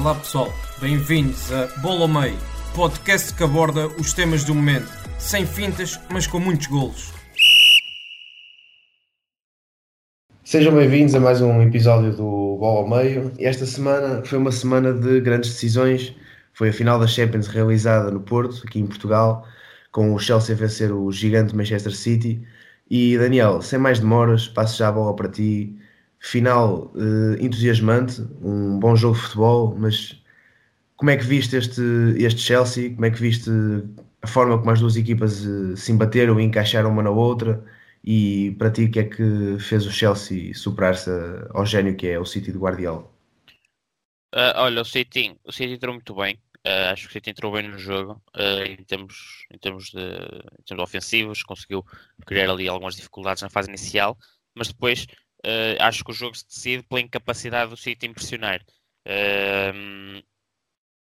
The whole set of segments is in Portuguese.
Olá pessoal, bem-vindos a Bola ao Meio, podcast que aborda os temas do momento, sem fintas, mas com muitos golos. Sejam bem-vindos a mais um episódio do Bola ao Meio. Esta semana foi uma semana de grandes decisões. Foi a final da Champions realizada no Porto, aqui em Portugal, com o Chelsea vencer o gigante Manchester City. E Daniel, sem mais demoras, passo já a bola para ti. Final eh, entusiasmante, um bom jogo de futebol, mas como é que viste este, este Chelsea? Como é que viste a forma como as duas equipas eh, se embateram e encaixaram uma na outra? E para ti, o que é que fez o Chelsea superar-se ao gênio que é o City de Guardiola? Uh, olha, o City, o City entrou muito bem. Uh, acho que o City entrou bem no jogo uh, em, termos, em, termos de, em termos ofensivos, conseguiu criar ali algumas dificuldades na fase inicial, mas depois acho que o jogo se decide pela incapacidade do City impressionar.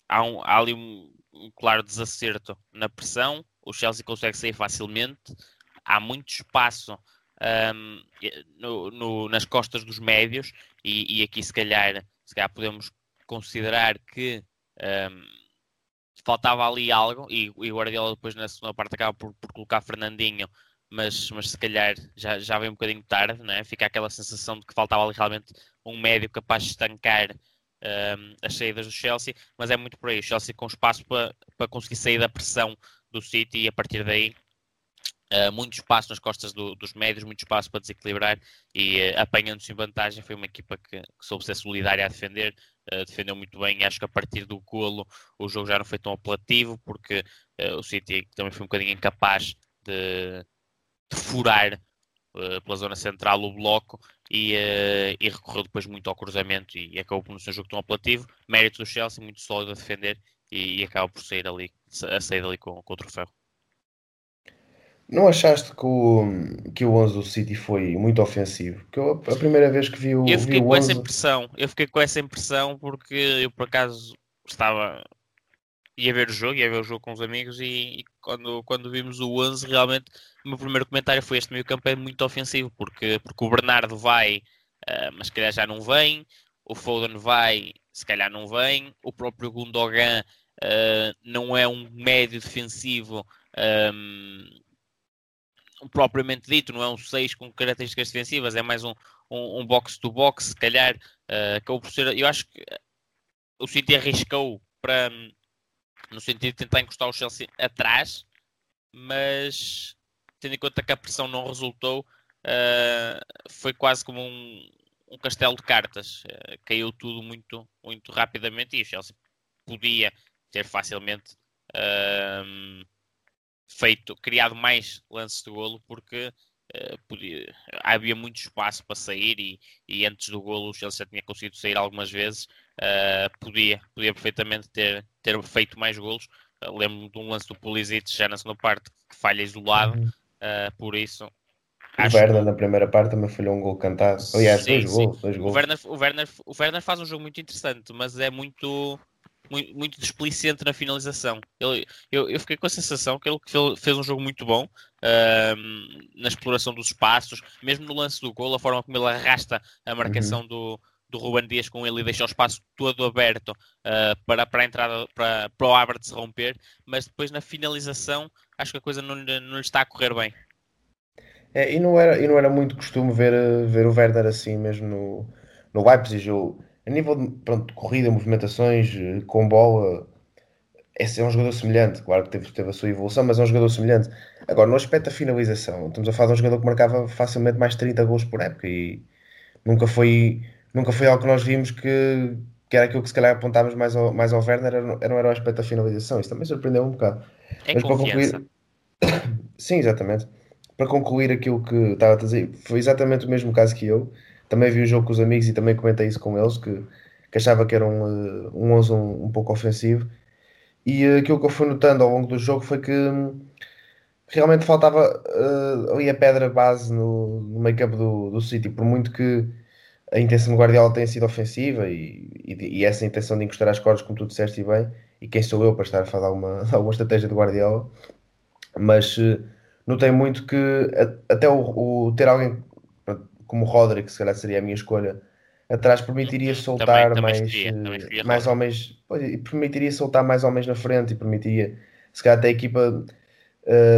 há, um, há ali um, um claro desacerto na pressão, o Chelsea consegue sair facilmente, há muito espaço um, no, no, nas costas dos médios. E, e, aqui se calhar, se calhar podemos considerar que um, faltava ali algo. E, o Guardiola depois na segunda parte acaba por, por, colocar Fernandinho mas, mas se calhar já, já vem um bocadinho tarde, né? fica aquela sensação de que faltava ali realmente um médio capaz de estancar um, as saídas do Chelsea, mas é muito por aí, o Chelsea com espaço para, para conseguir sair da pressão do City e a partir daí Uh, muito espaço nas costas do, dos médios, muito espaço para desequilibrar e uh, apanhando-se em vantagem. Foi uma equipa que, que soube ser solidária a defender, uh, defendeu muito bem. Acho que a partir do golo o jogo já não foi tão apelativo, porque o City também foi um bocadinho incapaz de, de furar pela zona central o bloco e, e, recorreu depois muito ao cruzamento e, acabou por não ser um jogo tão apelativo. Mérito do Chelsea, muito sólido a defender e, e acaba por sair ali, a sair ali com, com o troféu. Não achaste que o, que o 11 do City foi muito ofensivo? Que eu, a primeira vez que vi o Eu fiquei vi com 11... essa impressão. Eu fiquei com essa impressão porque eu por acaso estava ia ver o jogo, ia ver o jogo com os amigos e, e quando, quando vimos o 11 realmente o meu primeiro comentário foi este meio campo é muito ofensivo porque, porque o Bernardo vai uh, mas se calhar já não vem o Foden vai, se calhar não vem o próprio Gundogan uh, não é um médio defensivo um, propriamente dito, não é um 6 com características defensivas, é mais um, um, um box-to-box, se calhar, uh, acabou por ser, eu acho que o City arriscou para, no sentido de tentar encostar o Chelsea atrás, mas tendo em conta que a pressão não resultou, uh, foi quase como um, um castelo de cartas, uh, caiu tudo muito, muito rapidamente e o Chelsea podia ter facilmente uh, feito, criado mais lances de golo porque podia, havia muito espaço para sair e, e, antes do golo o Chelsea tinha conseguido sair algumas vezes, uh, podia, podia perfeitamente ter, ter feito mais golos. Uh, lembro-me de um lance do Pulisic já na segunda parte que falha isolado, uhum. por isso o Werner na primeira parte também falhou um gol cantado. Aliás, sim, dois, sim. Gols, dois gols. O Werner, o, Werner, o Werner faz um jogo muito interessante, mas é muito muito, muito displicente na finalização. Ele, eu, eu fiquei com a sensação que ele fez um jogo muito bom uh, na exploração dos espaços, mesmo no lance do gol, a forma como ele arrasta a marcação uhum. do, do Ruben Dias com ele e deixa o espaço todo aberto uh, para, para a entrada, para, para o Havertz romper, mas depois na finalização acho que a coisa não, não lhe está a correr bem. É, e, não era, e não era muito costume ver, ver o Werner assim mesmo no, no Leipzig. Eu, a nível de, pronto, de corrida, movimentações, eh, com bola, é, é um jogador semelhante. Claro que teve, teve a sua evolução, mas é um jogador semelhante. Agora, no aspecto da finalização, estamos a falar de um jogador que marcava facilmente mais 30 gols por época e nunca foi, nunca foi algo que nós vimos que, que era aquilo que se calhar apontávamos mais ao, mais ao Werner, era, era, era o aspecto da finalização. Isso também surpreendeu um bocado. É mas confiança. para concluir. Sim, exatamente. Para concluir aquilo que estava a dizer, foi exatamente o mesmo caso que eu também vi o jogo com os amigos e também comentei isso com eles, que que achava que era um, um 11 um, um pouco ofensivo. E aquilo que eu fui notando ao longo do jogo foi que hum, realmente faltava uh, ali a pedra base no, no meio campo do, do City, por muito que a intenção do Guardiola tenha sido ofensiva e, e, e, essa intenção de encostar as cordas, como tu disseste bem, e quem sou eu para estar a falar alguma, alguma estratégia do Guardiola, mas uh, notei muito que até o, o, ter alguém como o Roderick, se calhar seria a minha escolha, atrás permitiria soltar também, também mais, queria, uh, mais homens, permitiria soltar mais homens na frente e permitiria, se calhar até a equipa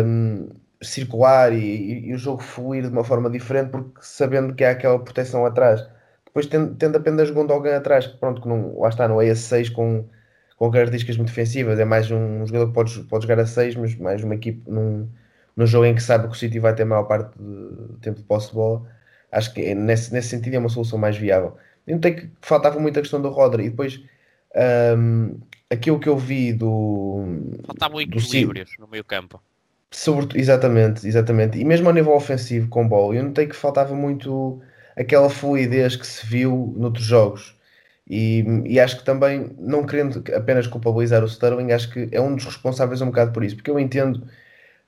um, circular e, e, e, o jogo fluir de uma forma diferente, porque sabendo que há aquela proteção atrás. Depois tendo, tendo apenas Gundogan atrás, que pronto, que não, lá está, não é a 6 com, com características muito defensivas, é mais um, um jogador que pode, pode jogar a 6, mas mais uma equipe num, num jogo em que sabe que o City vai ter a maior parte do tempo de posse de bola. Acho que nesse, nesse sentido é uma solução mais viável. Eu notei que faltava muito a questão do Rodri e depois um, aquilo que eu vi do. Faltavam equilíbrios no meio campo. Sobre, exatamente, exatamente. E mesmo a nível ofensivo com bola, eu notei que faltava muito aquela fluidez que se viu noutros jogos. E, e, acho que também, não querendo apenas culpabilizar o Sterling, acho que é um dos responsáveis um bocado por isso, porque eu entendo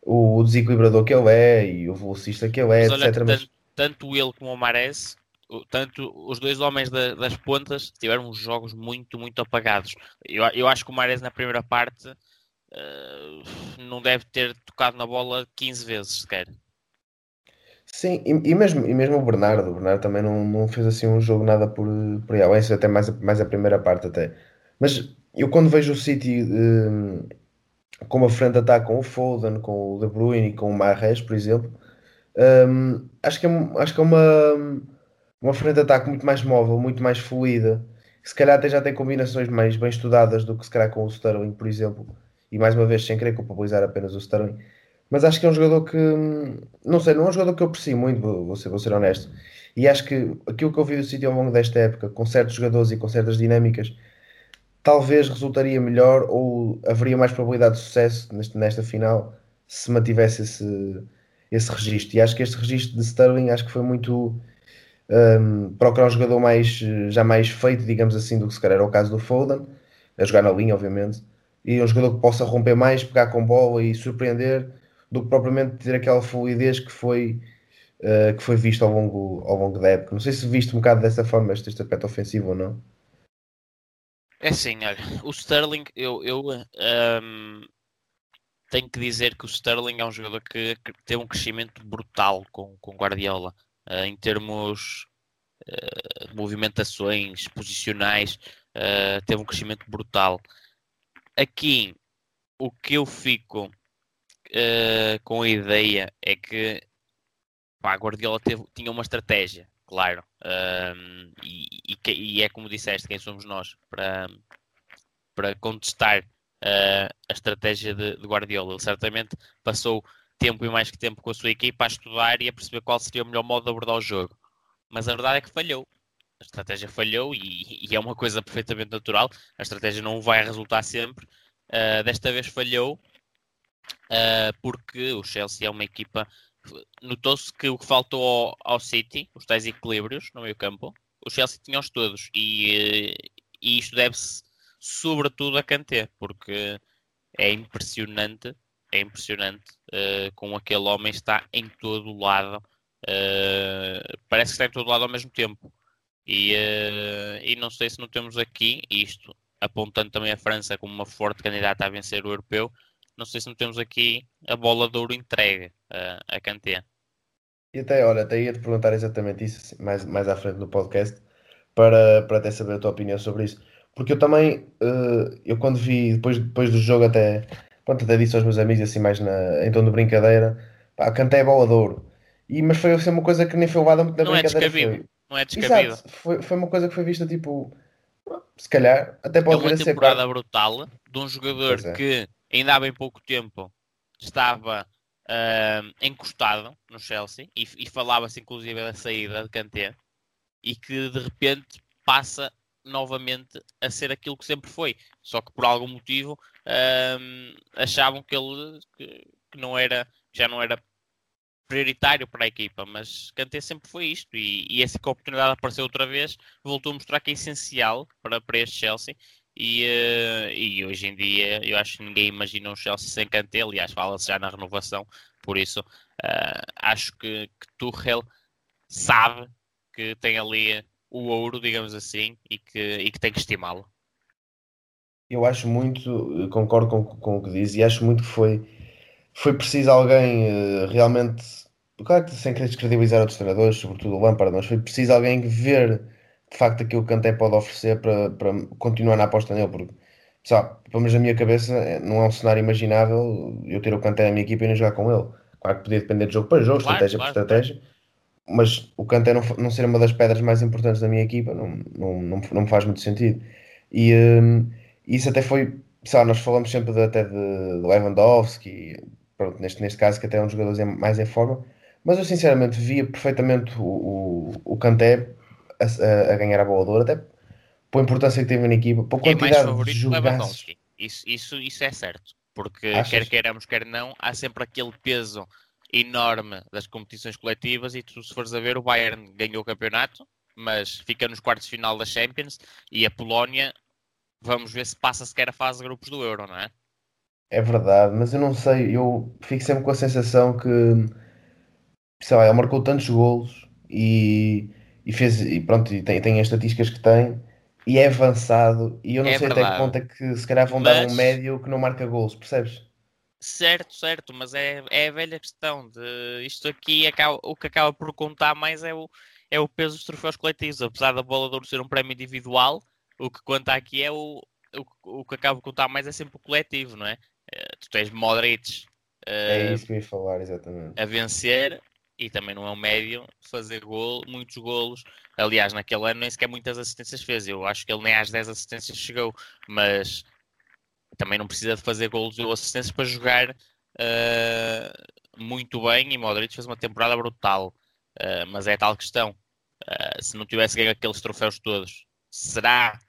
o desequilibrador que ele é e o velocista que ele é, mas etc. Mas... Tanto ele como o Mares, tanto os dois homens da, das pontas tiveram jogos muito, muito apagados. Eu, eu acho que o Mares na primeira parte uh, não deve ter tocado na bola 15 vezes sequer. Sim, e, e, mesmo, e mesmo o Bernardo, o Bernardo também não, não fez assim um jogo nada por, por aí, isso até mais, mais a primeira parte até. Mas eu quando vejo o City um, com uma frente ataque com o Foden, com o De Bruyne e com o Mahrez, por exemplo, um, acho, que é, acho que é uma, uma frente de ataque muito mais móvel, muito mais fluida, que se calhar até já tem combinações mais bem estudadas do que se calhar com o Sterling, por exemplo e mais uma vez sem querer culpabilizar apenas o Sterling, mas acho que é um jogador que não sei, não é um jogador que eu aprecio muito, vou ser, vou ser honesto. E acho que aquilo que eu vi do City ao longo desta época, com certos jogadores e com certas dinâmicas, talvez resultaria melhor ou haveria mais probabilidade de sucesso neste, nesta final se mantivesse esse, esse registro. E acho que este registro de Sterling acho que foi muito um, procurar um jogador mais, já mais feito, digamos assim, do que se calhar era o caso do Foden, a jogar na linha, obviamente e um jogador que possa romper mais, pegar com bola e surpreender, do que propriamente ter aquela fluidez que foi, uh, que foi visto ao longo, ao longo da época. Não sei se viste um bocado dessa forma este, este aspecto ofensivo ou não. É assim, olha, o Sterling, eu, eu um, ehm, tenho que dizer que o Sterling é um jogador que, que teve um crescimento brutal com, com Guardiola, uh, em termos uh, movimentações posicionais, teve um crescimento brutal aqui o que eu fico uh, com a ideia é que pá, a Guardiola teve, tinha uma estratégia, claro, um, e, e, e, é como disseste, quem somos nós para, para contestar uh, a estratégia de, de, Guardiola. Ele certamente passou tempo e mais que tempo com a sua equipa a estudar e a perceber qual seria o melhor modo de abordar o jogo. Mas a verdade é que falhou a estratégia falhou e, e, é uma coisa perfeitamente natural. A estratégia não vai resultar sempre. Uh, desta vez falhou uh, porque o Chelsea é uma equipa. Notou-se que o que faltou ao, ao, City, os tais equilíbrios no meio campo, o Chelsea tinha-os todos e, e isto deve-se sobretudo a Kanté, porque é impressionante, é impressionante uh, como aquele homem está em todo o lado, uh, parece que está em todo o lado ao mesmo tempo. E, uh, e não sei se não temos aqui isto, apontando também a França como uma forte candidata a vencer o europeu, não sei se não temos aqui a bola de ouro entregue uh, a Kanté. E até, olha, até ia te perguntar exatamente isso assim, mais, mais à frente no podcast para, para até saber a tua opinião sobre isso. Porque eu também, uh, eu quando vi, depois, depois do jogo até, pronto, até disse aos meus amigos assim mais na, em tom de brincadeira, pá, a Kanté é bola de ouro. E, mas foi assim, uma coisa que nem foi levada muito na não é brincadeira. É descabido. Foi, não é descabido. Exato. Foi, foi uma coisa que foi vista tipo. Se calhar, até pode é uma temporada brutal de um jogador é. que ainda há bem pouco tempo estava uh, encostado no Chelsea e, e falava-se inclusive da saída de Kanté e que de repente passa novamente a ser aquilo que sempre foi, só que por algum motivo uh, achavam que ele que, que não era já não era prioritário para a equipa, mas Kanté sempre foi isto e, e essa oportunidade apareceu outra vez voltou a mostrar que é essencial para, para este Chelsea e, uh, e hoje em dia eu acho que ninguém imagina um Chelsea sem Kanté, aliás fala-se já na renovação, por isso uh, acho que, que Tuchel sabe que tem ali o ouro, digamos assim, e que, e que tem que estimá-lo. Eu acho muito, concordo com, com o que diz, e acho muito que foi, foi preciso alguém uh, realmente, claro que sem querer descredibilizar outros treinadores, sobretudo o Lampard, mas foi preciso alguém ver de facto aquilo que o Kanté pode oferecer para, para continuar na aposta nele, porque sabe, pelo menos na minha cabeça eh, não é um cenário imaginável eu ter o Kanté na minha equipa e não jogar com ele. Claro que podia depender de jogo para jogo, claro, estratégia claro, por estratégia, mas o Kanté não, não ser uma das pedras mais importantes da minha equipa não, não, não, não me faz muito sentido. E um, isso até foi, sabe, nós falamos sempre de, até de Lewandowski, pronto, neste, neste caso que até é um dos jogadores mais em forma, mas eu sinceramente via perfeitamente o, o, o Kanté a, a, ganhar a bola de ouro, até pela importância que teve na equipa, pela é quantidade é de jogadores. Isso, isso, isso é certo, porque Achas? quer queiramos, quer não, há sempre aquele peso enorme das competições coletivas e tu se fores a ver o Bayern ganhou o campeonato, mas fica nos quartos de final da Champions e a Polónia vamos ver se passa sequer a fase de grupos do Euro, não é? É verdade, mas eu não sei, eu fico sempre com a sensação que sei lá, ele marcou tantos golos e e fez e pronto, e tem, tem as estatísticas que tem e é avançado e eu não é sei verdade. até que ponto é que se calhar vão mas... dar um médio que não marca gols, percebes? Certo, certo, mas é, é a velha questão de isto aqui acaba, o que acaba por contar mais é o, é o peso dos troféus coletivos, apesar da bola de ouro ser um prémio individual, o que conta aqui é o, o, o que acaba por contar mais é sempre o coletivo, não é? Eh, tu tens Modric é isso que eu ia falar, exatamente. A vencer e também não é um médio fazer gol, muitos golos. Aliás, naquele ano nem sequer muitas assistências fez. Eu acho que ele nem às 10 assistências chegou, mas também não precisa de fazer golos ou assistências para jogar uh, muito bem. E Modric fez uma temporada brutal, uh, mas é tal questão. Uh, se não tivesse ganho aqueles troféus todos, será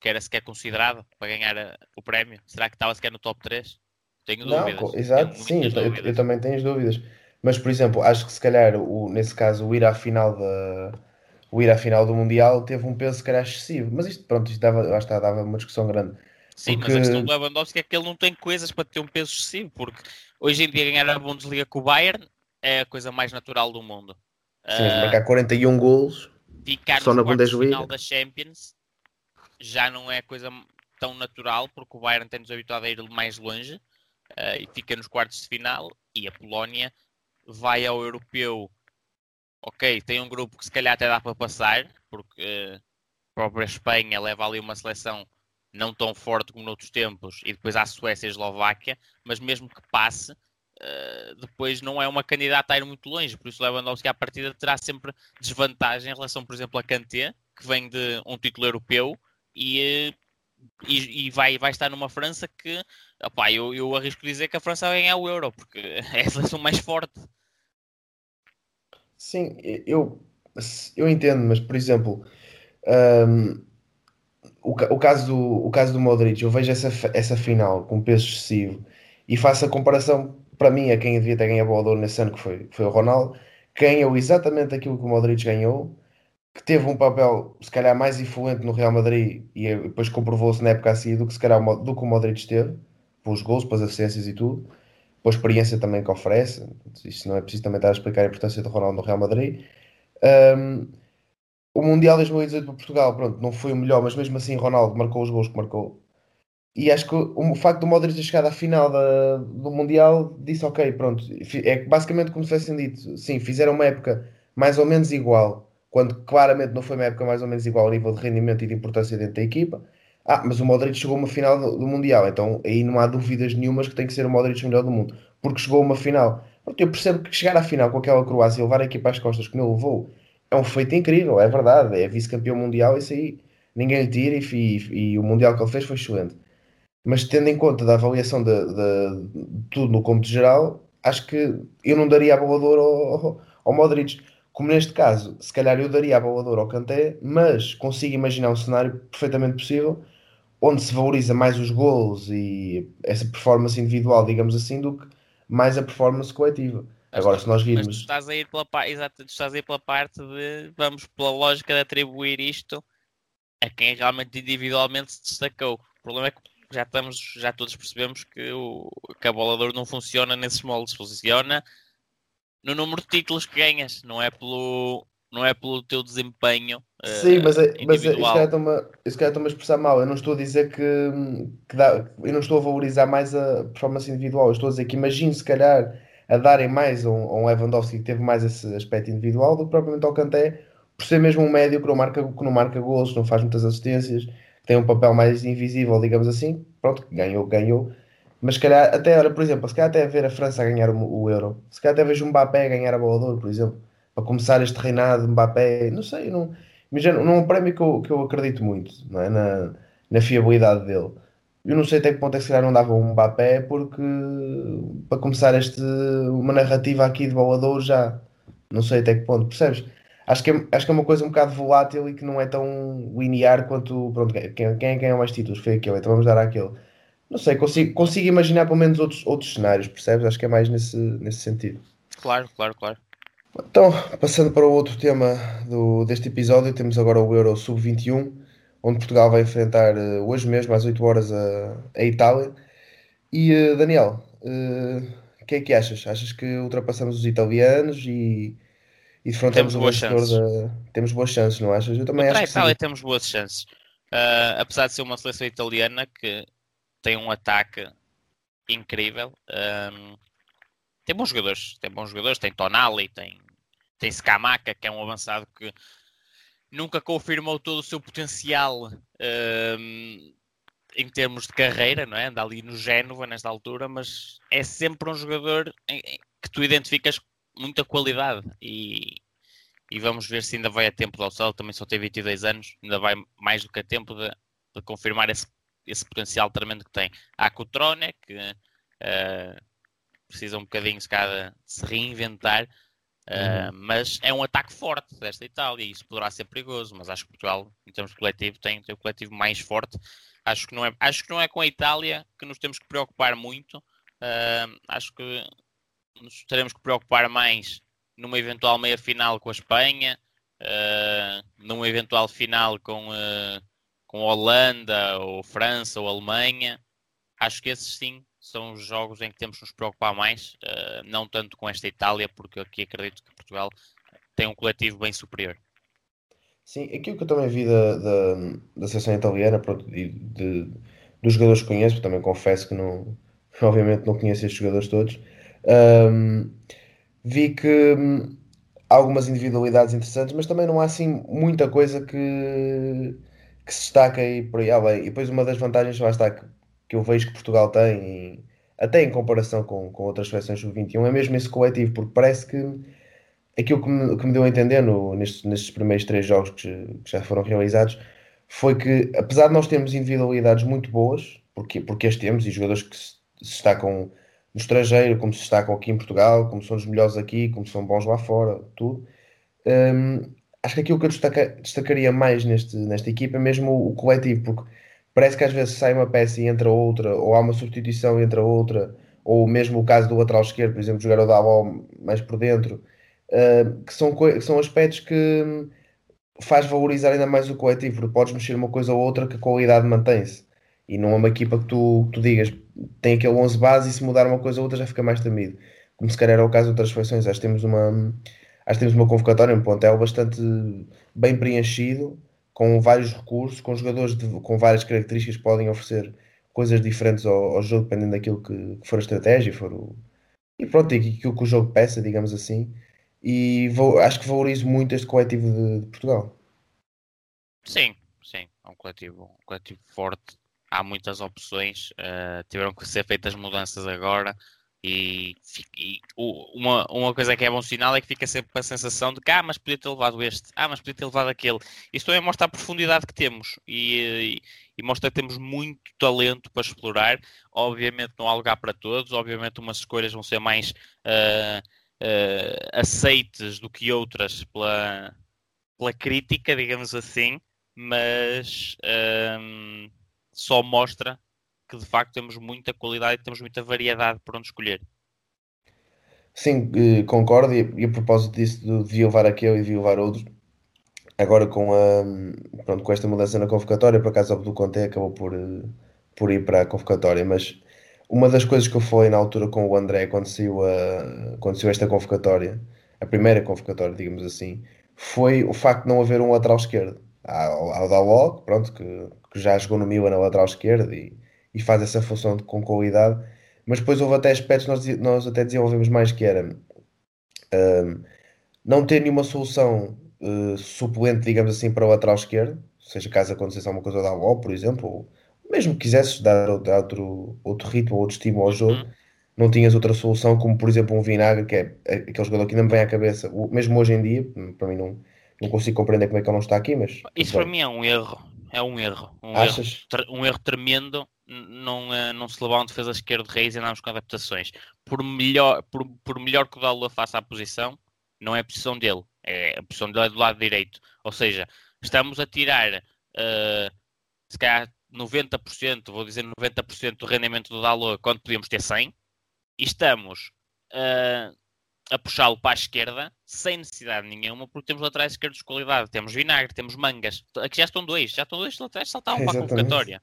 que era sequer considerado para ganhar o prémio? Será que estava sequer no top 3? Tenho dúvidas. Não, exato, Tenho sim, eu, eu, também tenho as dúvidas. Mas, por exemplo, acho que se calhar, o, nesse caso, o ir à final da, o ir à final do Mundial teve um peso se calhar excessivo. Mas isto, pronto, isto dava, lá está, dava uma discussão grande. Sim, porque... mas a questão do Lewandowski é que ele não tem coisas para ter um peso excessivo, porque hoje em dia ganhar a Bundesliga com o Bayern é a coisa mais natural do mundo. Sim, uh, marcar 41 gols ficar só na Bundesliga. final da Champions já não é coisa tão natural, porque o Bayern tem-nos habituado a ir mais longe uh, e fica nos quartos de final e a Polónia vai ao europeu, ok, tem um grupo que se calhar até dá para passar, porque uh, a própria Espanha leva ali uma seleção não tão forte como noutros tempos, e depois há Suécia e Eslováquia, mas mesmo que passe, uh, depois não é uma candidata a ir muito longe, por isso Lewandowski à partida terá sempre desvantagem em relação, por exemplo, a Kanté, que vem de um título europeu, e, e, e, vai, vai estar numa França que opá, eu, eu arrisco dizer que a França vai ganhar o Euro, porque é a seleção mais forte. Sim, eu, eu entendo, mas por exemplo, um, o, o, caso do, o caso do Modric, eu vejo essa, essa final com peso excessivo e faço a comparação para mim a quem devia ter ganhado a bola nesse ano, que foi, foi o Ronaldo, ganhou exatamente aquilo que o Modric ganhou, que teve um papel se calhar mais influente no Real Madrid e depois comprovou-se na época assim do que se calhar do que o Modric teve, pelos gols, pelas assistências e tudo pela experiência também que oferece. Isto não é preciso também estar a explicar a importância do Ronaldo no Real Madrid. Um, o Mundial 2018 para Portugal, pronto, não foi o melhor, mas mesmo assim Ronaldo marcou os gols que marcou. E acho que o, o facto do Modric ter chegado à final da, do Mundial disse ok, pronto. É basicamente como se tivessem dito, sim, fizeram uma época mais ou menos igual, quando claramente não foi uma época mais ou menos igual a nível de rendimento e de importância dentro da equipa ah, mas o Modric chegou a uma final do, do, Mundial, então aí não há dúvidas nenhumas que tem que ser o Modric o melhor do mundo, porque chegou a uma final. Eu percebo que chegar à final com aquela Croácia e levar a equipa às costas que não levou é um feito incrível, é verdade, é vice-campeão mundial, isso aí ninguém lhe tira e, e, e, o Mundial que ele fez foi excelente. Mas tendo em conta da avaliação de, de, de tudo no cômputo geral, acho que eu não daria a bola ao, ao Modric. Como neste caso, se calhar eu daria a bola ao Kanté, mas consigo imaginar um cenário perfeitamente possível onde se valoriza mais os gols e essa performance individual, digamos assim, do que mais a performance coletiva. Agora, se nós Mas tu virmos. estás a ir pela, exato, tu estás a ir pela parte de vamos pela lógica de atribuir isto a quem realmente individualmente se destacou. O problema é que já estamos, já todos percebemos que, o, que a bola de ouro não funciona nesses moldes, funciona no número de títulos que ganhas, não é pelo, não é pelo teu desempenho eh, Sim, mas, é, mas é, isso calhar estou-me a- expressar mal. Eu não estou a dizer que, que dá, eu não estou a valorizar mais a performance individual. Eu estou a dizer que imagino se calhar a darem mais a um, a um Lewandowski que teve mais esse aspecto individual do que propriamente ao Kanté, por ser mesmo um médio que não marca, que não marca golos, não faz muitas assistências, que tem um papel mais invisível, digamos assim. Pronto, ganhou, ganhou. Mas se calhar, até, olha, por exemplo, se calhar até ver a França ganhar o, o Euro, se calhar até vejo o Mbappé ganhar a bola de ouro, por exemplo, para começar este reinado de Mbappé, não sei, não, imagina, não é um prémio que eu, que eu acredito muito, não é? Na, na fiabilidade dele. Eu não sei até que ponto é que se calhar não dava um Mbappé, porque para começar este, uma narrativa aqui de bola de ouro já, não sei até que ponto, percebes? Acho que, é, acho que é uma coisa um bocado volátil e que não é tão linear quanto, pronto, quem, quem é que ganhou mais títulos? Foi aquele, então vamos dar àquele. Não sei, consigo, consigo imaginar pelo menos outros, outros cenários, percebes? Acho que é mais nesse, nesse sentido. Claro, claro, claro. Então, passando para o outro tema do, deste episódio, temos agora o Euro Sub-21, onde Portugal vai enfrentar eh, hoje mesmo, às 8 horas, a, a Itália. E, eh, Daniel, eh, o que é que achas? Achas que ultrapassamos os italianos e, e defrontamos Temos o boas vencedor chances. da... Temos boas chances, não achas? Eu também Contra a acho que Itália sim. temos boas chances. Ah, apesar de ser uma seleção italiana que tem um ataque incrível. ahm, tem bons jogadores, tem bons jogadores, tem Tonali, tem, tem Scamacca, que é um avançado que nunca confirmou todo o seu potencial ahm, em termos de carreira, não é? Anda ali no Génova nesta altura, mas é sempre um jogador que tu identificas muita qualidade e, e vamos ver se ainda vai a tempo do Alcel, também só tem 22 anos, ainda vai mais do que a tempo de, de confirmar esse, esse potencial tremendo que tem. Há Cotrone, que eh, precisa um bocadinho se de se reinventar, eh, mas é um ataque forte desta Itália e isso poderá ser perigoso, mas acho que Portugal, em termos de coletivo, tem, tem o coletivo mais forte. Acho que, não é, acho que não é com a Itália que nos temos que preocupar muito. Eh, acho que nos teremos que preocupar mais numa eventual meia final com a Espanha, numa eventual final com, com Holanda, ou França, ou Alemanha. Acho que esses sim são os jogos em que temos que nos preocupar mais, eh, não tanto com esta Itália, porque aqui acredito que Portugal tem um coletivo bem superior. Sim, aquilo que eu também vi da, da, da seleção italiana, pronto, e de, dos jogadores que conheço, também confesso que não, obviamente não conheço estes jogadores todos, ahm, vi que hum, há algumas individualidades interessantes, mas também não há assim muita coisa que, que se destaca aí por aí além. E depois uma das vantagens lá está que, que eu vejo que Portugal tem, e até em comparação com, com outras seleções sub-21, é mesmo esse coletivo, porque parece que aquilo que me, que me deu a entender no- nestes, nestes primeiros três jogos que, que já foram realizados foi que, apesar de nós termos individualidades muito boas, porque, porque as temos, e jogadores que se, se destacam no estrangeiro, como se destacam aqui em Portugal, como são os melhores aqui, como são bons lá fora, tudo, hum, acho que aquilo que eu destaca- destacaria mais neste, nesta equipa é mesmo o, o coletivo, porque parece que às vezes sai uma peça e entra outra, ou há uma substituição e entra outra, ou mesmo o caso do lateral esquerdo, por exemplo, jogar o Dalot mais por dentro, uh, que, são, que são aspectos que hum, faz valorizar ainda mais o coletivo, porque podes mexer uma coisa ou outra que a qualidade mantém-se. E não é uma equipa que tu, que tu digas tem aquele 11 base e se mudar uma coisa ou outra já fica mais temido. Como se calhar era o caso de outras seleções. Acho que temos uma, acho que temos uma convocatória, um plantel bastante bem preenchido, com vários recursos, com jogadores de- com várias características que podem oferecer coisas diferentes ao, ao jogo, dependendo daquilo que, que for a estratégia for o, e pronto, aquilo que o jogo peça, digamos assim. E vou, acho que valorizo muito este coletivo de, de Portugal. Sim, sim, é um coletivo, um coletivo forte. Há muitas opções, eh, tiveram que ser feitas mudanças agora. E, e uma, uma coisa que é bom sinal é que fica sempre a sensação de que, ah, mas podia ter levado este, ah, mas podia ter levado aquele. Isto também mostra a profundidade que temos e, e, e mostra que temos muito talento para explorar. Obviamente não há lugar para todos, obviamente umas escolhas vão ser mais eh, eh, aceites do que outras pela, pela crítica, digamos assim, mas ehm, só mostra que de facto temos muita qualidade e temos muita variedade por onde escolher. sim, eh, concordo. E, a propósito disso, de levar aquele e devia levar outros. Agora com, a, pronto, com esta mudança na convocatória, por acaso o Abdul Conte acabou por, eh, por ir para a convocatória, mas uma das coisas que eu falei na altura com o André quando saiu, a, quando saiu esta convocatória, a primeira convocatória, digamos assim, foi o facto de não haver um lateral esquerdo. Há, há o Dalot, pronto, que, que, já jogou no Milan na lateral esquerda e, e faz essa função de, com qualidade, mas depois houve até aspectos que nós, nós até desenvolvemos mais que era um, não ter nenhuma solução uh, suplente, digamos assim, para o lateral esquerdo, seja caso acontecesse alguma coisa da Dalot, por exemplo, ou mesmo que quisesses dar outro, outro, outro ritmo, outro estímulo ao jogo, uhum. não tinhas outra solução, como por exemplo um Vinagre, que é aquele jogador que ainda me vem à cabeça, mesmo hoje em dia, para mim não, não consigo compreender como é que ele não está aqui, mas... Isso para mim é um erro, é um erro. Um Achas? Erro, um erro tremendo não, eh, não se levar um defesa esquerdo de raiz e andarmos com adaptações. Por melhor, por, por melhor que o Dalua faça a posição, não é a posição dele. É, a posição dele é do lado direito. Ou seja, estamos a tirar uh, se calhar 90%, vou dizer 90% do rendimento do Dalot quando podíamos ter 100 e estamos uh, a puxá-lo para a esquerda sem necessidade nenhuma porque temos laterais esquerdos de qualidade, temos Vinagre, temos Mangas, aqui já estão dois, já estão dois laterais saltavam para a convocatória.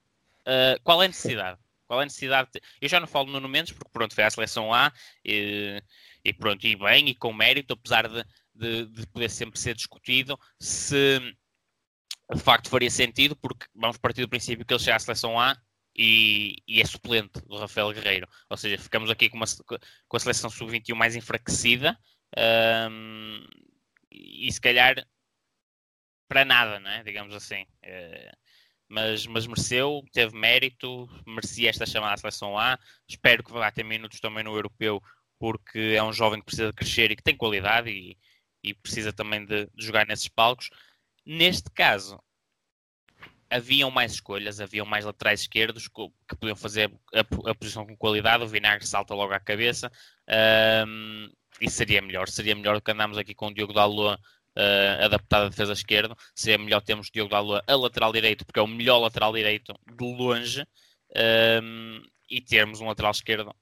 Uh, qual é a necessidade? Qual é a necessidade? De... Eu já não falo no Mendes porque pronto, foi à seleção A e, e pronto, e bem, e com mérito, apesar de, de, de poder sempre ser discutido se de facto faria sentido, porque vamos partir do princípio que ele chega à seleção A e, e é suplente do Rafael Guerreiro. Ou seja, ficamos aqui com, uma, com a seleção sub-21 mais enfraquecida um, e se calhar para nada, não é? digamos assim. Uh, mas, mas mereceu, teve mérito, merecia esta chamada à seleção A. Espero que vá ter minutos também no europeu, porque é um jovem que precisa crescer e que tem qualidade e, e precisa também de, de jogar nesses palcos. Neste caso, haviam mais escolhas, haviam mais laterais esquerdos que podiam fazer a, a posição com qualidade. O Vinagre salta logo à cabeça um, e seria melhor. Seria melhor do que andarmos aqui com o Diogo Dalot uh, adaptado à defesa esquerda. Seria melhor termos Diogo Dalot a lateral direito, porque é o melhor lateral direito de longe, um, e termos um lateral esquerdo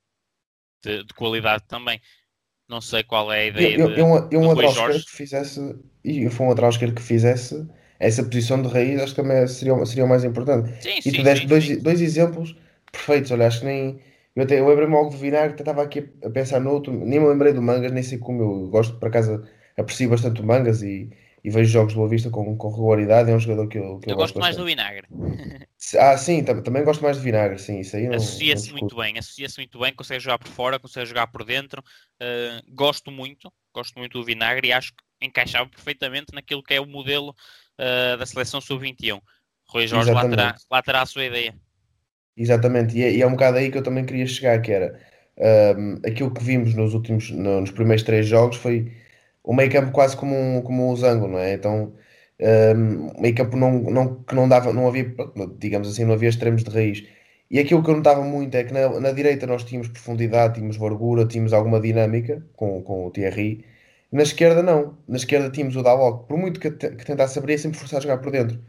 de, de qualidade também. Não sei qual é a ideia. Eu, eu, eu, eu um lateral esquerdo que fizesse, e foi um lateral esquerdo que fizesse essa posição de raiz, acho que também seria, seria o mais importante. Sim, e sim, tu deste sim, dois, sim. dois exemplos perfeitos. Olha, acho que nem. Eu, até, eu lembrei-me logo de Vinagre, estava aqui a pensar no outro, nem me lembrei do Mangas, nem sei como eu gosto, por acaso aprecio bastante o Mangas e, e vejo jogos de Boa Vista com, com regularidade. É um jogador que eu, que eu, eu gosto, gosto mais do. Vinagre. Ah, sim, tam- também gosto mais de Vinagre, sim, isso aí Associa-se muito bem, associa-se muito bem, consegue jogar por fora, consegue jogar por dentro. Uh, gosto muito, gosto muito do Vinagre e acho que encaixava perfeitamente naquilo que é o modelo uh, da seleção sub-21. Rui Jorge lá terá, lá terá a sua ideia. Exatamente, e é, e é um bocado aí que eu também queria chegar, que era ahm, aquilo que vimos nos últimos, no- nos primeiros três jogos foi o meio campo quase como um, como um losango, não é? Então, o meio campo não, não, que não dava, não havia, digamos assim, não havia extremos de raiz. E aquilo que eu notava muito é que na, na direita nós tínhamos profundidade, tínhamos largura, tínhamos alguma dinâmica com, com o Thierry. Na esquerda não, na esquerda tínhamos o Dalot, por muito que, que tentasse abrir, é sempre forçar a jogar por dentro.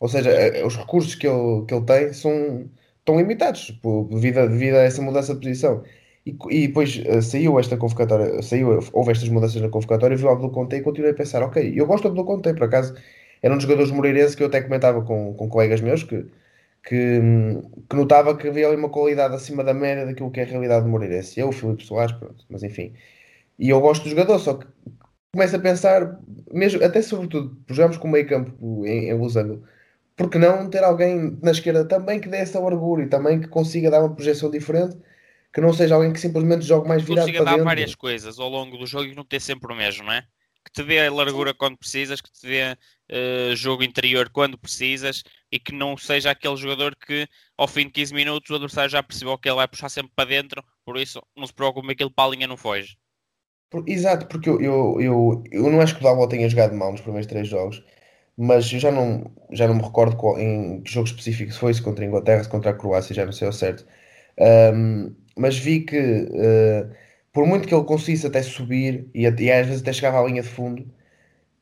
Ou seja, eh, os recursos que ele, que ele tem são, estão limitados devido, devido a essa mudança de posição. E, e depois eh, saiu esta convocatória, saiu, houve estas mudanças na convocatória, viu o Abdul Conte e continuei a pensar, ok, eu gosto do Abdul Conte, por acaso, era um dos jogadores moreirenses que eu até comentava com, com colegas meus, que, que, que notava que havia ali uma qualidade acima da média daquilo que é a realidade do Moreirense. Eu, o Filipe Soares, pronto, mas enfim. E eu gosto do jogador, só que começo a pensar, mesmo, até sobretudo, jogamos com meio campo em, em losango, por que não ter alguém na esquerda também que dê essa largura e também que consiga dar uma projeção diferente, que não seja alguém que simplesmente jogue mais virado Consiga para dar dentro. várias coisas ao longo do jogo e não ter sempre o mesmo, não é? Que te dê largura quando precisas, que te dê eh, jogo interior quando precisas e que não seja aquele jogador que ao fim de 15 minutos o adversário já percebeu que ele vai puxar sempre para dentro, por isso não se preocupe, aquele para a linha não foge. Por- Exato, porque eu, eu, eu, eu não acho que o Dalot tenha jogado mal nos primeiros três jogos, mas eu já não, já não me recordo qual- em que jogo específico foi, se contra a Inglaterra, se contra a Croácia, já não sei ao certo. Ahm, mas vi que, eh, por muito que ele conseguisse até subir e, e às vezes até chegava à linha de fundo,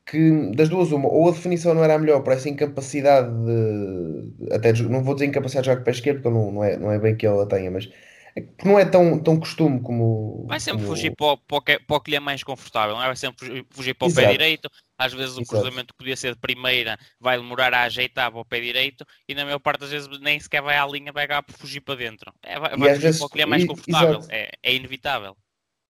que das duas, uma, ou a definição não era a melhor por essa incapacidade de, até não vou dizer incapacidade de jogar com o pé esquerdo, porque não, não é, não é bem que ele a tenha, mas porque não é tão, tão costume como. Vai sempre como... fugir para o, para, o que, para o que lhe é mais confortável, não é? Vai sempre fugir para o Exato. pé direito. Às vezes o Exato. cruzamento que podia ser de primeira vai demorar a ajeitar para o pé direito e na maior parte das vezes nem sequer vai à linha, vai acabar por fugir para dentro. É, vai fugir vezes- para o que lhe é mais confortável. É, é inevitável.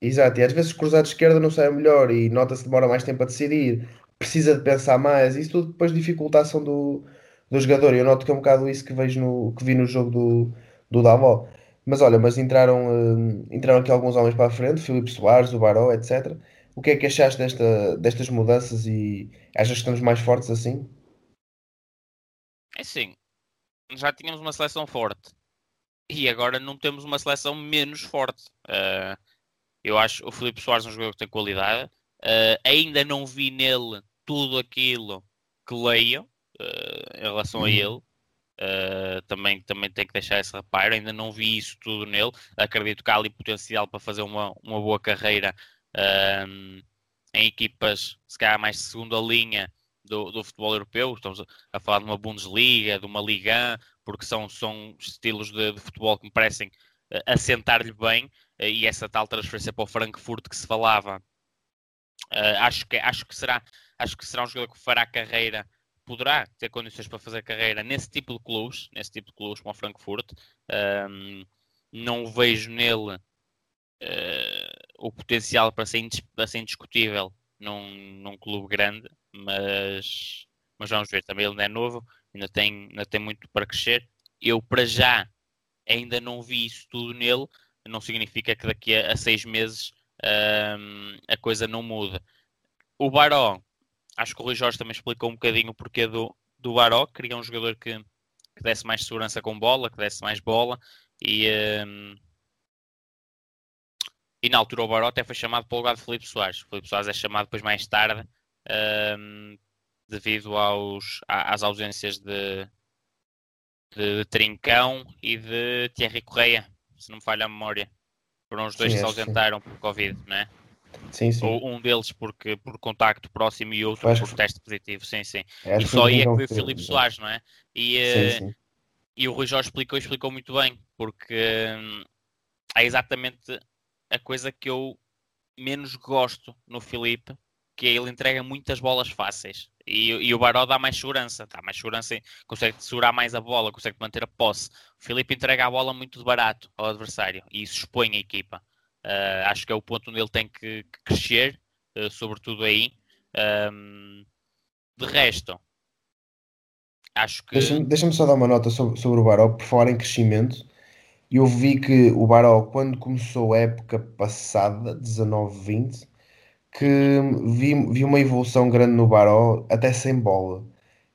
Exato, e às vezes cruzado de esquerda não sai melhor e nota-se que demora mais tempo a decidir, precisa de pensar mais, isso tudo depois dificulta a ação do, do jogador. Eu noto que é um bocado isso que vejo no, que vi no jogo do, do Davó. Mas olha, mas entraram, hum, entraram aqui alguns homens para a frente, Filipe Soares, o Baró, etc. O que é que achaste desta, destas mudanças e achas que estamos mais fortes assim? É assim, já tínhamos uma seleção forte e agora não temos uma seleção menos forte. Ah, eu acho o Filipe Soares é um jogador que tem qualidade. Ah, ainda não vi nele tudo aquilo que leio ah, em relação a Uhum. ele. Ah, também, também tenho que deixar esse reparo. Ainda não vi isso tudo nele. Acredito que há ali potencial para fazer uma, uma boa carreira ah, em equipas, se calhar mais de segunda linha do, do futebol europeu. Estamos a- falar de uma Bundesliga, de uma Liga, 1, porque são, são estilos de, de futebol que me parecem eh, assentar-lhe bem. eh, e essa tal transferência para o Frankfurt que se falava, eh, acho, que, acho, que será, acho que será um jogador que fará carreira, poderá ter condições para fazer carreira nesse tipo de clubes, nesse tipo de clubes como o Frankfurt. Ahm, não vejo nele eh, o potencial para ser, para ser indiscutível num, num clube grande, mas, mas vamos ver. Também ele ainda é novo, ainda tem, ainda tem muito para crescer. Eu, para já, ainda não vi isso tudo nele, não significa que daqui a, a seis meses ahm, a coisa não muda. O Baró, acho que o Rui Jorge também explicou um bocadinho o porquê do, do Baró, queria um jogador que, que desse mais segurança com bola, que desse mais bola e. ahm, e na altura o Baró até foi chamado para o lugar de Felipe Soares. O Felipe Soares é chamado depois mais tarde ahm, devido aos, às ausências de, de Trincão e de Thierry Correia, se não me falha a memória. Foram os dois Sim, que se que sim. ausentaram por Covid, não é? Sim, sim. Ou um deles porque, por contacto próximo e outro por que- teste positivo, sim, sim. Acho E só aí é que foi o Filipe Soares, não é? E, Sim, eh, sim. e o Rui Jorge explicou explicou muito bem, porque hum, é exatamente a coisa que eu menos gosto no Filipe, que é ele entrega muitas bolas fáceis. E, e o Baró dá mais segurança, dá mais segurança, consegue segurar mais a bola, consegue manter a posse. O Filipe entrega a bola muito de barato ao adversário e isso expõe a equipa. Ah, acho que é o ponto onde ele tem que, que crescer, ah, sobretudo aí. Ahm, de resto, acho que. Deixa-me deixa-me só dar uma nota sobre, sobre o Baró, por falar em crescimento. Eu vi que o Baró, quando começou a época passada, 19-20, que vi, vi uma evolução grande no Baró, até sem bola.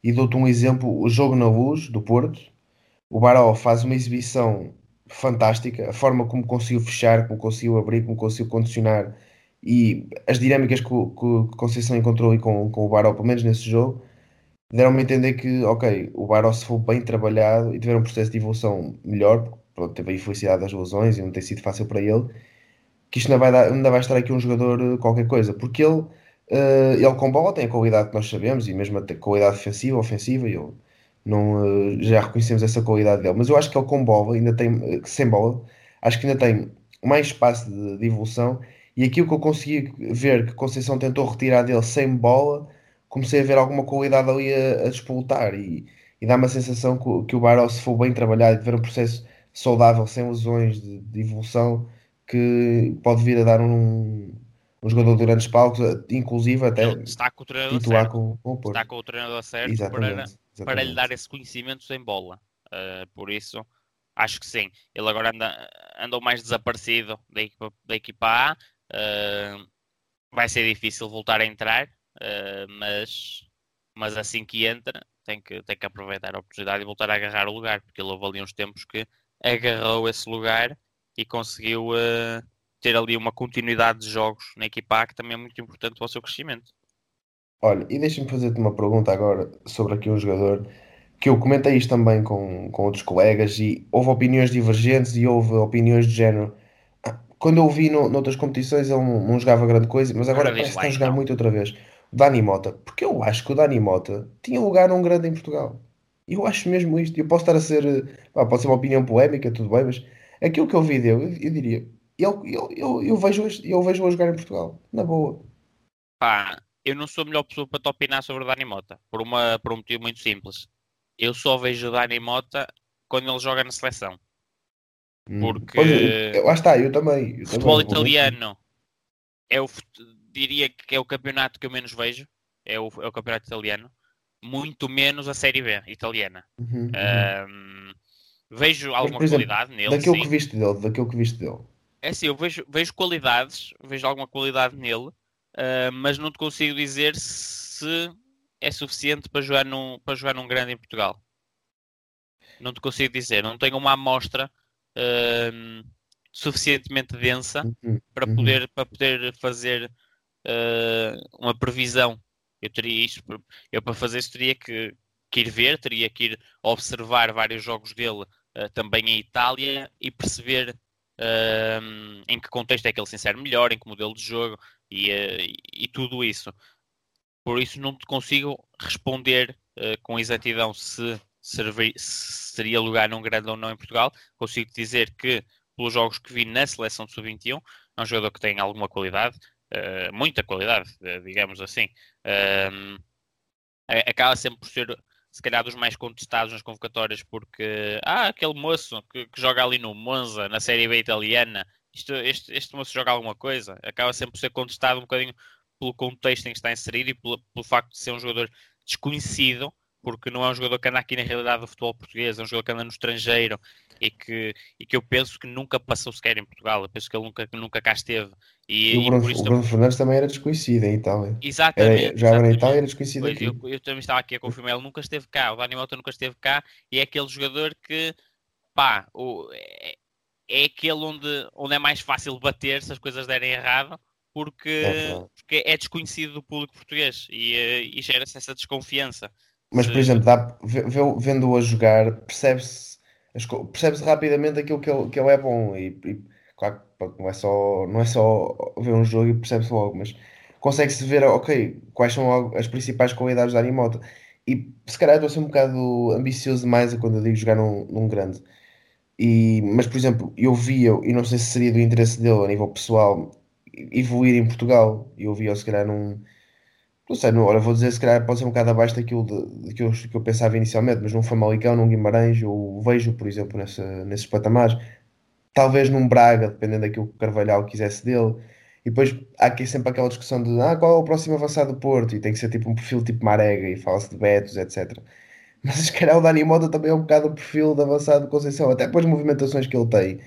E dou-te um exemplo: o jogo na luz do Porto. O Baró faz uma exibição fantástica, a forma como conseguiu fechar, como conseguiu abrir, como conseguiu condicionar e as dinâmicas que o, Conceição encontrou aí com, com o Baró, pelo menos nesse jogo deram-me a entender que, ok, o Baró se for bem trabalhado e tiver um processo de evolução melhor, pronto, teve a infelicidade das lesões e não tem sido fácil para ele, que isto ainda vai, dar, ainda vai estar aqui um jogador eh, qualquer coisa, porque ele, eh, ele com bola tem a qualidade que nós sabemos e mesmo a qualidade defensiva, ofensiva, eu não, eh, já reconhecemos essa qualidade dele, mas eu acho que ele com bola ainda tem, sem bola, acho que ainda tem mais espaço de, de evolução. E aquilo que eu consegui ver que Conceição tentou retirar dele sem bola comecei a ver alguma qualidade ali a, a despoltar e, e dá-me a sensação que, que o Baró, se for bem trabalhado e tiver um processo saudável, sem lesões de, de evolução, que pode vir a dar um, um jogador de grandes palcos, inclusive até está com o treinador certo. com, com o. Está com o treinador certo para, Exatamente, para lhe exatamente. dar esse conhecimento sem bola. Uh, por isso, acho que sim. Ele agora anda, andou mais desaparecido da equipa, da equipa A. Uh, vai ser difícil voltar a entrar, uh, mas, mas assim que entra, tem que, tem que aproveitar a oportunidade e voltar a agarrar o lugar, porque ele houve ali uns tempos que agarrou esse lugar e conseguiu uh, ter ali uma continuidade de jogos na equipa A que também é muito importante para o seu crescimento. Olha, e deixa-me fazer-te uma pergunta agora sobre aqui um jogador que eu comentei isto também com, com outros colegas e houve opiniões divergentes e houve opiniões de género. "Ah, Quando eu vi no, noutras competições ele não, não jogava grande coisa, mas agora parece que está a jogar então. muito outra vez. Dani Mota, porque eu acho que o Dani Mota tinha lugar num grande em Portugal. Eu acho mesmo isto. Eu posso estar a ser, pá, pode ser uma opinião polémica, tudo bem, mas aquilo que eu vi dele, eu, eu diria, eu, eu, eu, eu vejo eu vejo a jogar em Portugal, na boa. Pá, eu não sou a melhor pessoa para te opinar sobre o Dani Mota, por, uma, por um motivo muito simples. Eu só vejo o Dani Mota quando ele joga na seleção. Hum. Porque Pois, lá está, eu também. eu futebol também, italiano é o, diria que é o campeonato que eu menos vejo. É o, é o campeonato italiano. Muito menos a Série B italiana. Uhum, uhum. Vejo alguma exemplo, qualidade nele. daquilo sim. que viste dele, daquilo que viste dele. É assim, eu vejo, vejo qualidades, vejo alguma qualidade nele, ah, mas não te consigo dizer se é suficiente para jogar num, para jogar num grande em Portugal. Não te consigo dizer, não tenho uma amostra ahm, suficientemente densa Uhum, para uhum. poder, para poder fazer ah, uma previsão. Eu teria isto, eu para fazer isso teria que, que ir ver, teria que ir observar vários jogos dele ah, também em Itália e perceber ahm, em que contexto é que ele se insere melhor, em que modelo de jogo e, ah, e- tudo isso. Por isso não te consigo responder ah, com exatidão se, se seria lugar num grande ou não em Portugal. Consigo dizer que pelos jogos que vi na seleção de sub-21 é um jogador que tem alguma qualidade, ah, muita qualidade, ah, digamos assim. Acaba sempre por ser se calhar dos mais contestados nas convocatórias porque ah, aquele moço que, que joga ali no Monza, na Série B italiana, isto, este, este moço joga alguma coisa, acaba sempre por ser contestado um bocadinho pelo contexto em que está inserido e pelo, pelo facto de ser um jogador desconhecido, porque não é um jogador que anda aqui na realidade do futebol português, é um jogador que anda no estrangeiro e que, e que eu penso que nunca passou sequer em Portugal, eu penso que ele nunca, nunca cá esteve. E, E o e Bruno, o Bruno Fernandes também era desconhecido em Itália. Era, Exatamente. já era na exatamente. Itália, era desconhecido Pois, aqui. eu, eu também estava aqui a confirmar, ele nunca esteve cá, o Dani Mota nunca esteve cá e é aquele jogador que, pá, o, é, é aquele onde, onde é mais fácil bater se as coisas derem errado, porque É porque é desconhecido do público português e, eh, e gera-se essa desconfiança. Mas, por exemplo, dá, vendo-o a jogar, percebe-se percebe-se rapidamente aquilo que ele, que ele é bom. E, e, claro não é só, não é só ver um jogo e percebe-se logo, mas consegue-se ver, ok, quais são as principais qualidades da Animota. E se calhar estou a ser um bocado ambicioso demais a quando eu digo jogar num, num grande. E, mas, por exemplo, eu via, e não sei se seria do interesse dele a nível pessoal, evoluir em Portugal. Eu via, se calhar, num. Não sei, não, olha, vou dizer, se calhar pode ser um bocado abaixo daquilo de, que, eu, que eu pensava inicialmente, mas num Famalicão, num Guimarães, eu vejo, por exemplo, nessa, nesses patamares. Talvez num Braga, dependendo daquilo que o Carvalhal quisesse dele. E depois há aqui sempre aquela discussão de ah, qual é o próximo avançado do Porto? E tem que ser tipo um perfil tipo Marega, e fala-se de Betos, etc. Mas se calhar o Dani Mota também é um bocado o perfil de avançado de Conceição, até pelas movimentações que ele tem,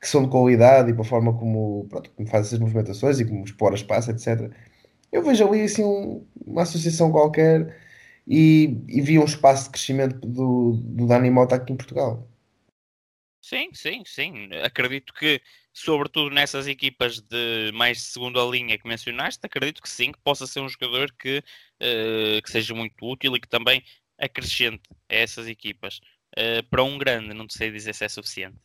que são de qualidade e pela forma como, pronto, como faz essas movimentações e como explora espaço, etc. Eu vejo ali assim um- uma associação qualquer e, e vi um espaço de crescimento do, do Dani Mota aqui em Portugal. Sim, sim, sim. Acredito que, sobretudo nessas equipas de mais segunda linha que mencionaste, acredito que sim, que possa ser um jogador que, eh, que seja muito útil e que também acrescente a essas equipas. Eh, para um grande, não sei dizer se é suficiente.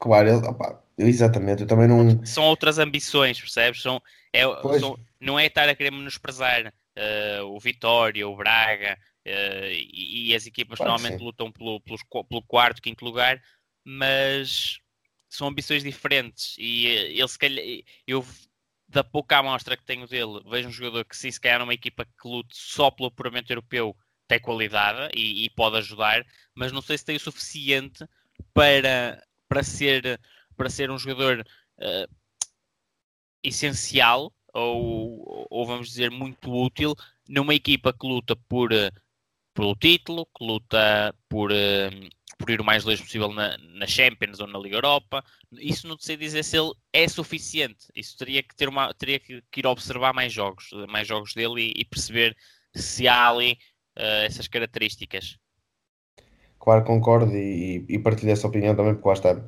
Claro, ele, opá, exatamente, eu também não. São outras ambições, percebes? São, é, são- não é estar a querer menosprezar eh, o Vitória, o Braga eh, e, e as equipas que Claro normalmente lutam pelo, pelos qu- pelo quarto, quinto lugar, mas são ambições diferentes e eh, ele se calhar, eu da pouca amostra que tenho dele, vejo um jogador que sim, se calhar numa equipa que lute só pelo apuramento europeu tem qualidade e, e pode ajudar, mas não sei se tem o suficiente para, para, ser, para ser um jogador eh, essencial ou, ou vamos dizer muito útil numa equipa que luta por, eh, pelo título, que luta por, eh, por ir o mais longe possível na, na Champions ou na Liga Europa. Isso não sei dizer se ele é suficiente. Isso teria que ter uma teria que, que ir observar mais jogos, mais jogos dele e, e perceber se há ali eh, essas características. Claro, concordo e, e partilho essa opinião também, porque lá está.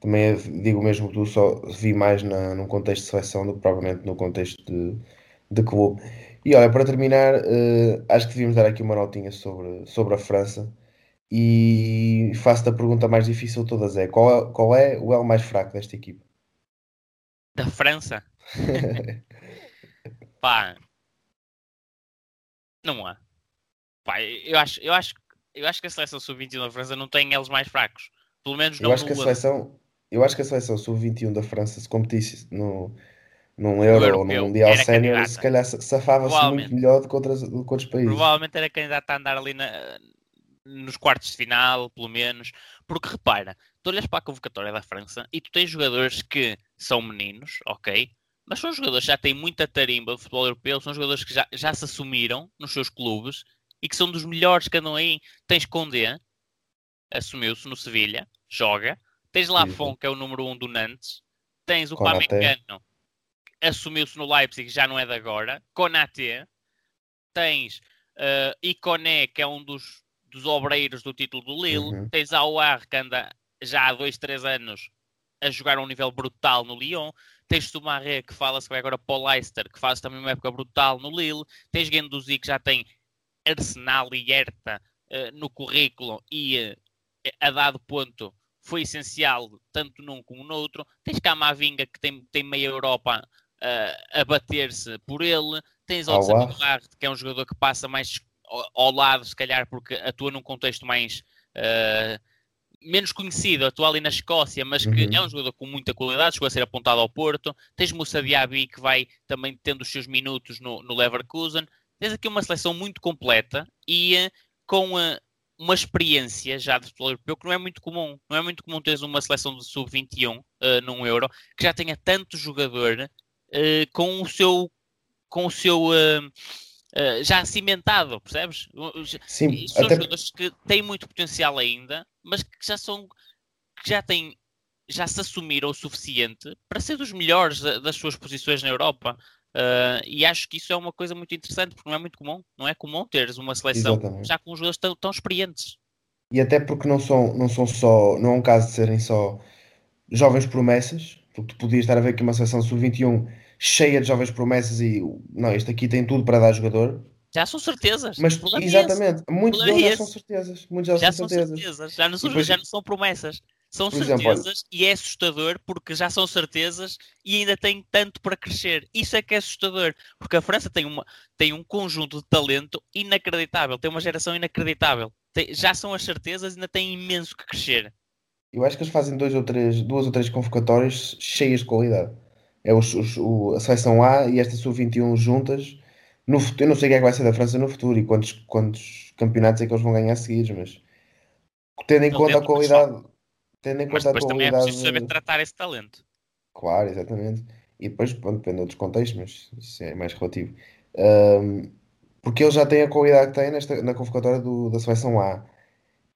Também é- digo mesmo que tu só vi mais na, num contexto de seleção do que provavelmente no contexto de, de clube. E olha, para terminar, eh, acho que devíamos dar aqui uma notinha sobre, sobre a França. E faço-te a pergunta mais difícil de todas: é qual, é qual é o elo mais fraco desta equipa? Da França, pá, não há. Pá, eu acho, eu acho, eu acho que a seleção sub-21 da França não tem eles mais fracos. Pelo menos Eu não acho que a seleção, eu acho que a seleção sub-21 da França se competisse no, num Euro ou num Mundial Sénior, se calhar sa- safava-se muito melhor do que, outras, do que outros países. Provavelmente era candidata a andar ali na- nos quartos de final, pelo menos. Porque repara, tu olhas para a convocatória da França e tu tens jogadores que são meninos, ok? Mas são jogadores que já têm muita tarimba de futebol europeu, são jogadores que já, já se assumiram nos seus clubes e que são dos melhores que andam aí. Tens Condé, assumiu-se no Sevilha, joga. Tens Lafon, que é o número um do Nantes. Tens o. Pamecano, assumiu-se no Leipzig, já não é de agora. Konaté. Tens uh, Iconé, que é um dos, dos obreiros do título do Lille. Uhum. Tens Aouar, que anda já há dois, três anos a jogar a um nível brutal no Lyon. Tens Soumaré, que fala-se que vai agora para o Leicester, que faz também uma época brutal no Lille. Tens Guendouzi, que já tem Arsenal e Hertha eh, no currículo e eh, a dado ponto foi essencial tanto num como no outro. Tens Camavinga, que tem, tem meia Europa eh, a bater-se por ele. Tens. Aouar, que é um jogador que passa mais ao, lado, se calhar, porque atua num contexto mais... menos conhecido, atua ali na Escócia, mas que Uhum. é um jogador com muita qualidade, chegou a ser apontado ao Porto. Tens Moussa Diaby, que vai também tendo os seus minutos no, no Leverkusen. Tens aqui uma seleção muito completa e eh, com eh, uma experiência já de futebol europeu que não é muito comum. Não é muito comum teres uma seleção de sub-21 eh, num Euro que já tenha tanto jogador eh, com o seu com o seu eh, eh, já cimentado, percebes? Sim, são até jogadores que têm muito potencial ainda, mas que já são que já têm já se assumiram o suficiente para ser dos melhores da- das suas posições na Europa. Uh, e acho que isso é uma coisa muito interessante, porque não é muito comum. Não é comum teres uma seleção Exatamente. já com jogadores tão, tão experientes. E até porque não são, não são só, não é um caso de serem só jovens promessas, porque tu podias estar a ver aqui uma seleção sub-21 cheia de jovens promessas e não, este aqui tem tudo para dar jogador. Já são certezas. Mas é exatamente, muitos deles já são certezas. Muitos deles Já são certezas. certezas. Já não são, depois- já não são promessas. São Por exemplo, certezas e é assustador porque já são certezas e ainda têm tanto para crescer. Isso é que é assustador. Porque a França tem, uma, tem um conjunto de talento inacreditável. Tem uma geração inacreditável. Tem- já são as certezas e ainda tem imenso que crescer. Eu acho que eles fazem dois ou três, duas ou três convocatórias cheias de qualidade. É os, os- o- a seleção A e esta sub-21 juntas. No eu não sei o que é que vai ser da França no futuro e quantos, quantos campeonatos é que eles vão ganhar seguidos, mas tendo em conta a qualidade, tendo em Mas conta a depois também é preciso saber tratar esse talento. claro, exatamente. E depois, pronto, depende de outros contextos, mas isso é mais relativo. Ahm, porque eles já têm a qualidade que têm nesta, na convocatória do- da seleção A.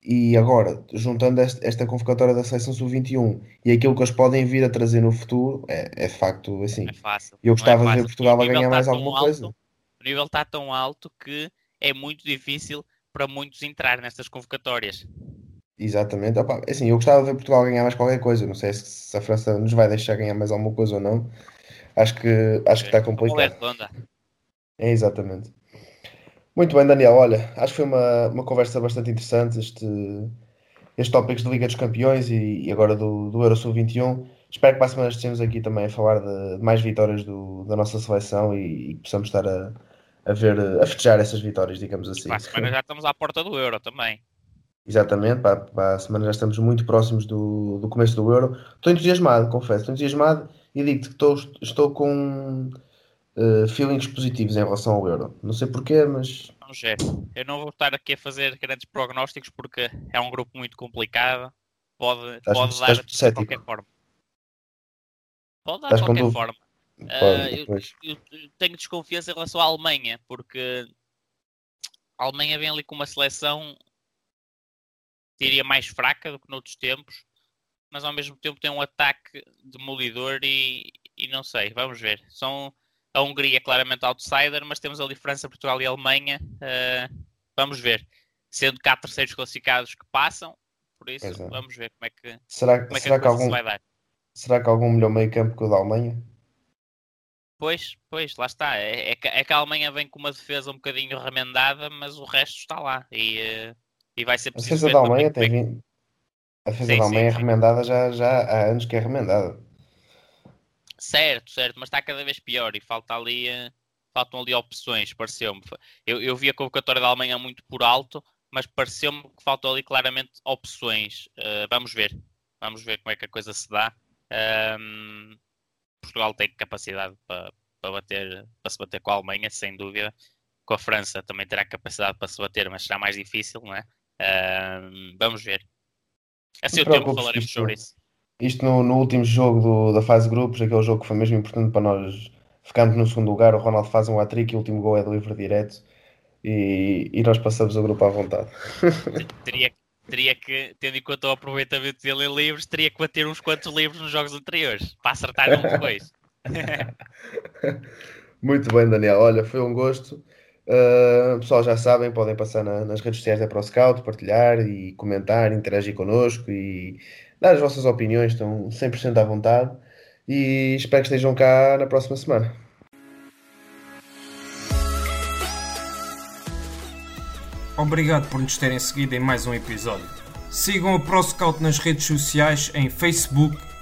E agora, juntando este- esta convocatória da seleção sub-21 e aquilo que eles podem vir a trazer no futuro, é, é de facto assim. É fácil. Eu é gostava de ver. Portugal a ganhar está mais alguma alto- coisa. O nível está tão alto que é muito difícil para muitos entrar nestas convocatórias. Exatamente. Opa, assim, eu gostava de ver Portugal ganhar mais qualquer coisa. Não sei se, se a França nos vai deixar ganhar mais alguma coisa ou não. Acho que, acho que está bola é complicado. É, exatamente. Muito bem, Daniel. Olha, acho que foi uma, uma conversa bastante interessante este, estes tópicos de Liga dos Campeões e, e agora do, do Euro Sub-21. Espero que para a semana estejamos aqui também a falar de, de mais vitórias do- da nossa seleção e, e possamos estar a, a ver, a festejar essas vitórias, digamos assim. Para a semana já estamos à porta do Euro também. Exatamente, para, para a semana já estamos muito próximos do, do começo do Euro. Estou entusiasmado, confesso, estou entusiasmado e digo-te que estou, estou com eh, feelings positivos em relação ao Euro. Não sei porquê, mas Vamos ver. Eu não vou estar aqui a fazer grandes prognósticos porque é um grupo muito complicado. Pode, Estás- pode estás dar de qualquer forma. Pode dar de qualquer forma. pode, Ah, eu- eu tenho desconfiança em relação à Alemanha, porque a Alemanha vem ali com uma seleção, diria, mais fraca do que noutros tempos, mas ao mesmo tempo tem um ataque demolidor e, e não sei, vamos ver. São a Hungria claramente outsider, mas temos ali França, Portugal e Alemanha. ah, vamos ver. Sendo que há terceiros classificados que passam, por isso é. vamos ver como é que, Será, como é que será, a que coisa se algum, vai dar. será que algum melhor meio campo que o da Alemanha? Pois, pois, lá está. É, é que, é que a Alemanha vem com uma defesa um bocadinho remendada, mas o resto está lá. E, eh, e vai ser A defesa da Alemanha é tem vindo. A defesa Sim, da sim, Alemanha é sim. remendada já, já há anos que é remendada. Certo, certo, mas está cada vez pior e falta ali, eh, faltam ali opções, pareceu-me. Eu, eu vi a convocatória da Alemanha muito por alto, mas pareceu-me que faltou ali claramente opções. Uh, vamos ver, vamos ver como é que a coisa se dá. Um, Portugal tem capacidade para, para, bater, para se bater com a Alemanha, sem dúvida. Com a França também terá capacidade para se bater, mas será mais difícil, não é? Vamos ver. É seu tempo falaremos sobre isso. Isto no, no último jogo do, da fase de grupos, aquele jogo que foi mesmo importante para nós ficarmos no segundo lugar, o Ronaldo faz um hat-trick e o último gol é livre direto e, e nós passamos o grupo à vontade. teria, teria que, tendo em conta o aproveitamento dele em livros, teria que bater uns quantos livros nos jogos anteriores para acertar um depois. Muito bem, Daniel. Olha, foi um gosto. Uh, pessoal, já sabem, podem passar na, nas redes sociais da ProScout, partilhar e comentar, interagir connosco e dar as vossas opiniões, estão 100% à vontade e espero que estejam cá na próxima semana. Obrigado por nos terem seguido em mais um episódio. Sigam a ProScout nas redes sociais em Facebook,